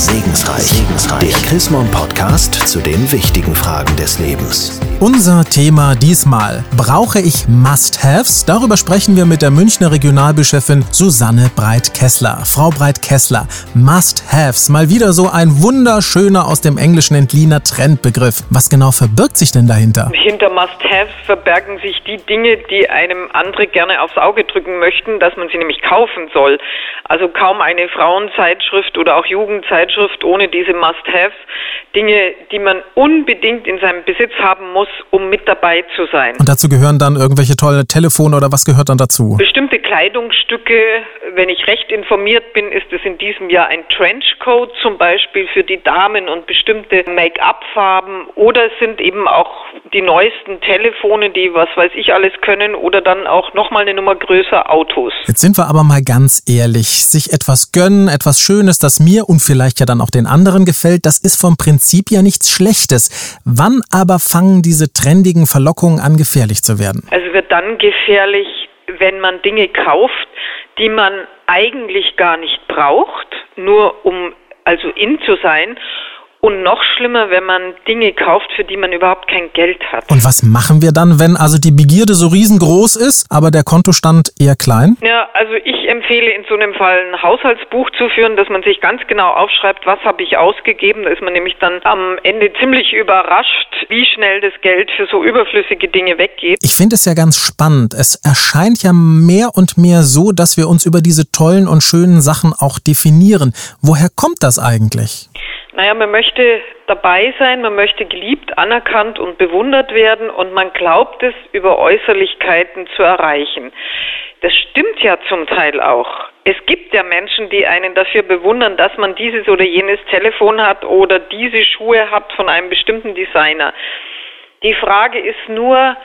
Segensreich. Segensreich. Der Chrismon Podcast zu den wichtigen Fragen des Lebens. Unser Thema diesmal. Brauche ich Must-Haves? Darüber sprechen wir mit der Münchner Regionalbischefin Susanne Breit-Kessler. Frau Breit-Kessler, Must-Haves. Mal wieder so ein wunderschöner aus dem Englischen entliehener Trendbegriff. Was genau verbirgt sich denn dahinter? Hinter Must-Haves verbergen sich die Dinge, die einem andere gerne aufs Auge drücken möchten, dass man sie nämlich kaufen soll. Also kaum eine Frauenzeitschrift oder auch Jugendzeitschrift ohne diese Must-Haves. Dinge, die man unbedingt in seinem Besitz haben muss, um mit dabei zu sein. Und dazu gehören dann irgendwelche tolle Telefone oder was gehört dann dazu? Bestimmte Kleidungsstücke, wenn ich recht informiert bin, ist es in diesem Jahr ein Trenchcoat zum Beispiel für die Damen und bestimmte Make-up-Farben oder es sind eben auch die neuesten Telefone, die was weiß ich alles können oder dann auch nochmal eine Nummer größer Autos. Jetzt sind wir aber mal ganz ehrlich. Sich etwas gönnen, etwas Schönes, das mir und vielleicht ja dann auch den anderen gefällt, das ist vom Prinzip ja nichts Schlechtes. Wann aber fangen diese trendigen Verlockungen an, gefährlich zu werden? Also wird dann gefährlich, wenn man Dinge kauft, die man eigentlich gar nicht braucht, nur um also in zu sein und noch schlimmer, wenn man Dinge kauft, für die man überhaupt kein Geld hat. Und was machen wir dann, wenn also die Begierde so riesengroß ist, aber der Kontostand eher klein? Ja, also ich empfehle in so einem Fall ein Haushaltsbuch zu führen, dass man sich ganz genau aufschreibt, was habe ich ausgegeben. Da ist man nämlich dann am Ende ziemlich überrascht, wie schnell das Geld für so überflüssige Dinge weggeht. Ich finde es ja ganz spannend. Es erscheint ja mehr und mehr so, dass wir uns über diese tollen und schönen Sachen auch definieren. Woher kommt das eigentlich? Naja, man möchte dabei sein, man möchte geliebt, anerkannt und bewundert werden und man glaubt es über Äußerlichkeiten zu erreichen. Das stimmt ja zum Teil auch. Es gibt ja Menschen, die einen dafür bewundern, dass man dieses oder jenes Telefon hat oder diese Schuhe hat von einem bestimmten Designer. Die Frage ist nur,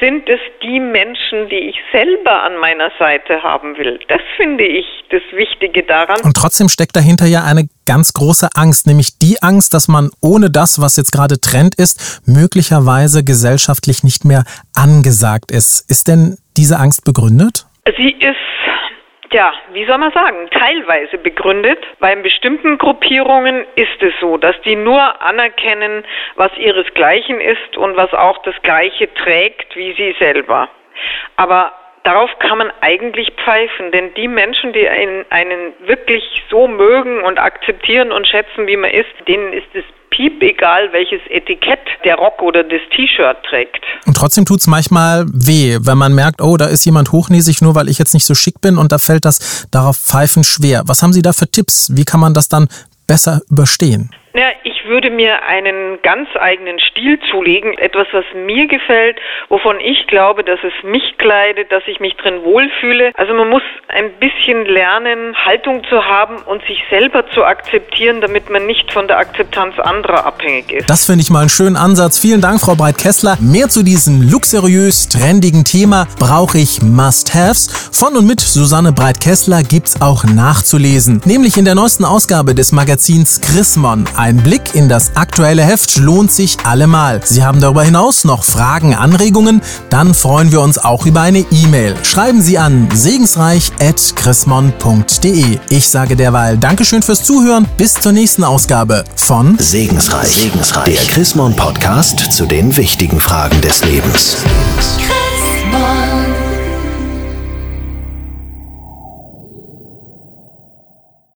sind es die Menschen, die ich selber an meiner Seite haben will. Das finde ich das Wichtige daran. Und trotzdem steckt dahinter ja eine ganz große Angst, nämlich die Angst, dass man ohne das, was jetzt gerade Trend ist, möglicherweise gesellschaftlich nicht mehr angesagt ist. Ist denn diese Angst begründet? Sie ist ja, wie soll man sagen, teilweise begründet. Bei bestimmten Gruppierungen ist es so, dass die nur anerkennen, was ihresgleichen ist und was auch das Gleiche trägt wie sie selber. Aber darauf kann man eigentlich pfeifen, denn die Menschen, die einen, einen wirklich so mögen und akzeptieren und schätzen, wie man ist, denen ist es piep egal, welches Etikett der Rock oder das T-Shirt trägt. Und trotzdem tut es manchmal weh, wenn man merkt, oh, da ist jemand hochnäsig, nur weil ich jetzt nicht so schick bin und da fällt das darauf pfeifen schwer. Was haben Sie da für Tipps? Wie kann man das dann besser überstehen? Ja, ich würde mir einen ganz eigenen Stil zulegen, etwas, was mir gefällt, wovon ich glaube, dass es mich kleidet, dass ich mich drin wohlfühle. Also man muss ein bisschen lernen, Haltung zu haben und sich selber zu akzeptieren, damit man nicht von der Akzeptanz anderer abhängig ist. Das finde ich mal einen schönen Ansatz. Vielen Dank, Frau Breit-Kessler. Mehr zu diesem luxuriös trendigen Thema brauche ich Must-Haves. Von und mit Susanne Breit-Kessler gibt's auch nachzulesen, nämlich in der neuesten Ausgabe des Magazins Chrismon. Ein Blick in das aktuelle Heft lohnt sich allemal. Sie haben darüber hinaus noch Fragen, Anregungen? Dann freuen wir uns auch über eine E-Mail. Schreiben Sie an segensreich.chrismon.de. Ich sage derweil Dankeschön fürs Zuhören. Bis zur nächsten Ausgabe von Segensreich. Segensreich. Der Chrismon Podcast zu den wichtigen Fragen des Lebens.